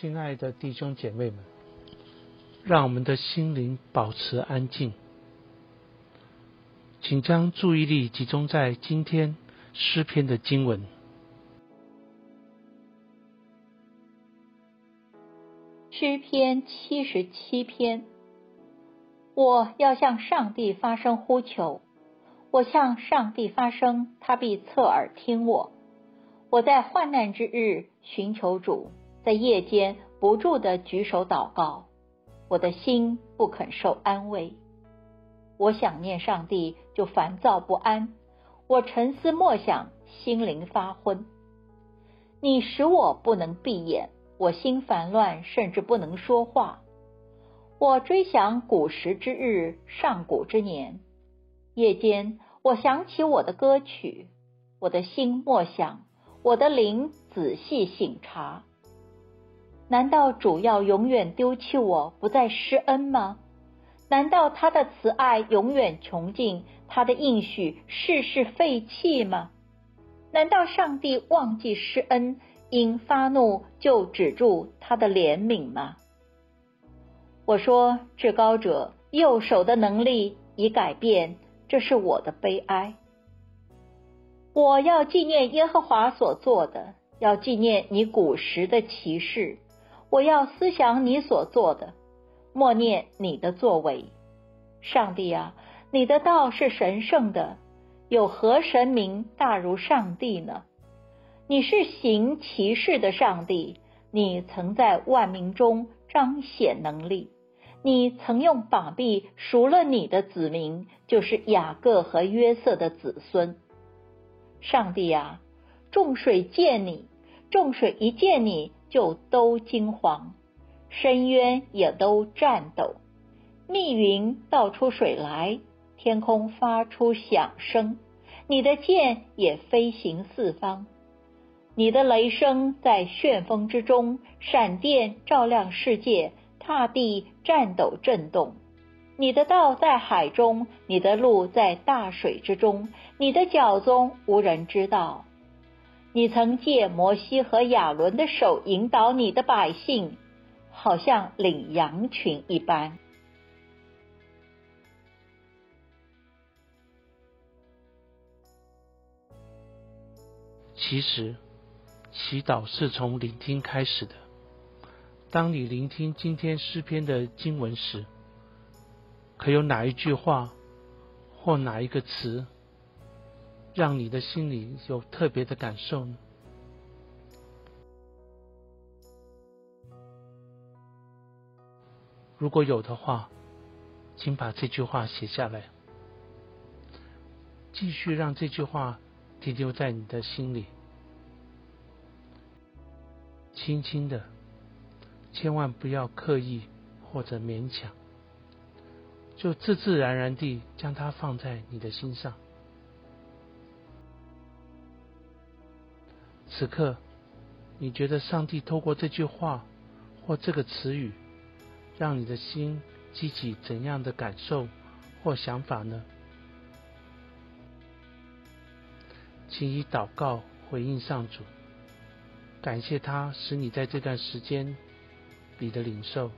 亲爱的弟兄姐妹们，让我们的心灵保持安静，请将注意力集中在今天诗篇的经文。诗篇七十七篇，我要向上帝发声呼求，我向上帝发声，他必侧耳听我。我在患难之日寻求主。在夜间不住的举手祷告，我的心不肯受安慰。我想念上帝，就烦躁不安。我沉思默想，心灵发昏。你使我不能闭眼，我心烦乱，甚至不能说话。我追想古时之日，上古之年。夜间，我想起我的歌曲，我的心默想，我的灵仔细醒察。难道主要永远丢弃我不再施恩吗？难道他的慈爱永远穷尽，他的应许世事废弃吗？难道上帝忘记施恩，因发怒就止住他的怜悯吗？我说，至高者右手的能力已改变，这是我的悲哀。我要纪念耶和华所做的，要纪念你古时的骑士。我要思想你所做的，默念你的作为。上帝啊，你的道是神圣的，有何神明大如上帝呢？你是行其事的上帝，你曾在万民中彰显能力，你曾用膀臂赎了你的子民，就是雅各和约瑟的子孙。上帝啊，众水见你，众水一见你。就都惊惶，深渊也都颤抖，密云倒出水来，天空发出响声，你的剑也飞行四方，你的雷声在旋风之中，闪电照亮世界，踏地颤抖震动，你的道在海中，你的路在大水之中，你的脚踪无人知道。你曾借摩西和亚伦的手引导你的百姓，好像领羊群一般。其实，祈祷是从聆听开始的。当你聆听今天诗篇的经文时，可有哪一句话或哪一个词？让你的心里有特别的感受呢？如果有的话，请把这句话写下来，继续让这句话停留在你的心里，轻轻的，千万不要刻意或者勉强，就自自然然地将它放在你的心上。此刻，你觉得上帝透过这句话或这个词语，让你的心激起怎样的感受或想法呢？请以祷告回应上主，感谢他使你在这段时间里的领受。